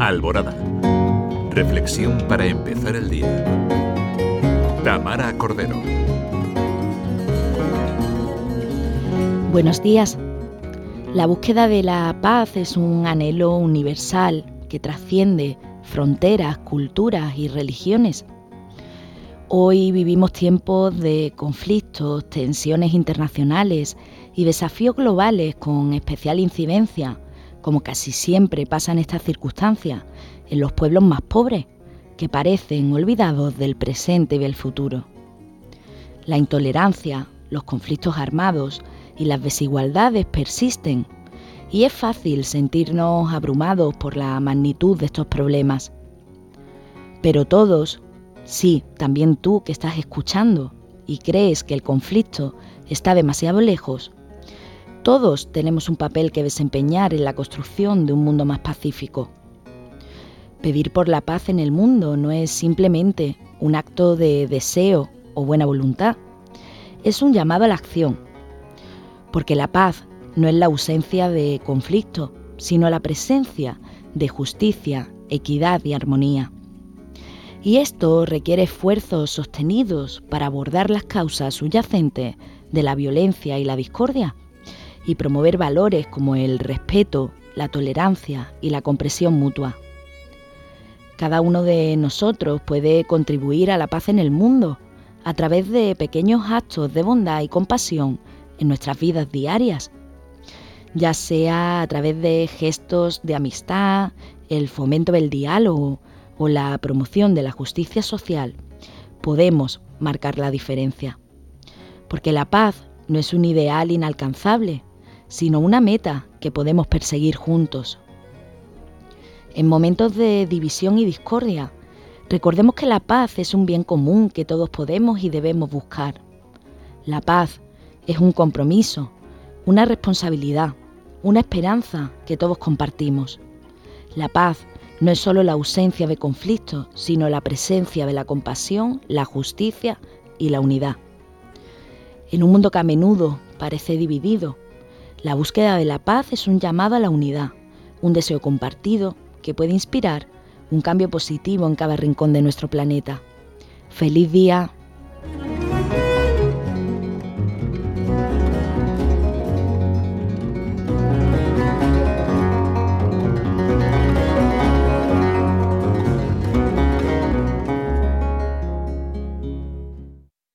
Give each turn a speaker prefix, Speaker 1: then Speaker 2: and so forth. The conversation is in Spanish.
Speaker 1: Alborada. Reflexión para empezar el día. Tamara Cordero.
Speaker 2: Buenos días. La búsqueda de la paz es un anhelo universal que trasciende fronteras, culturas y religiones. Hoy vivimos tiempos de conflictos, tensiones internacionales y desafíos globales con especial incidencia, como casi siempre pasa en estas circunstancias, en los pueblos más pobres, que parecen olvidados del presente y del futuro. La intolerancia, los conflictos armados y las desigualdades persisten y es fácil sentirnos abrumados por la magnitud de estos problemas. Pero todos, sí, también tú que estás escuchando y crees que el conflicto está demasiado lejos, todos tenemos un papel que desempeñar en la construcción de un mundo más pacífico. Pedir por la paz en el mundo no es simplemente un acto de deseo o buena voluntad, es un llamado a la acción, porque la paz no es la ausencia de conflicto, sino la presencia de justicia, equidad y armonía. Y esto requiere esfuerzos sostenidos para abordar las causas subyacentes de la violencia y la discordia y promover valores como el respeto, la tolerancia y la comprensión mutua. Cada uno de nosotros puede contribuir a la paz en el mundo a través de pequeños actos de bondad y compasión en nuestras vidas diarias, ya sea a través de gestos de amistad, el fomento del diálogo o la promoción de la justicia social, podemos marcar la diferencia. Porque la paz no es un ideal inalcanzable, sino una meta que podemos perseguir juntos. En momentos de división y discordia, recordemos que la paz es un bien común que todos podemos y debemos buscar. La paz es un compromiso, una responsabilidad, una esperanza que todos compartimos. La paz no es solo la ausencia de conflictos, sino la presencia de la compasión, la justicia y la unidad. En un mundo que a menudo parece dividido, la búsqueda de la paz es un llamado a la unidad, un deseo compartido que puede inspirar un cambio positivo en cada rincón de nuestro planeta. ¡Feliz día!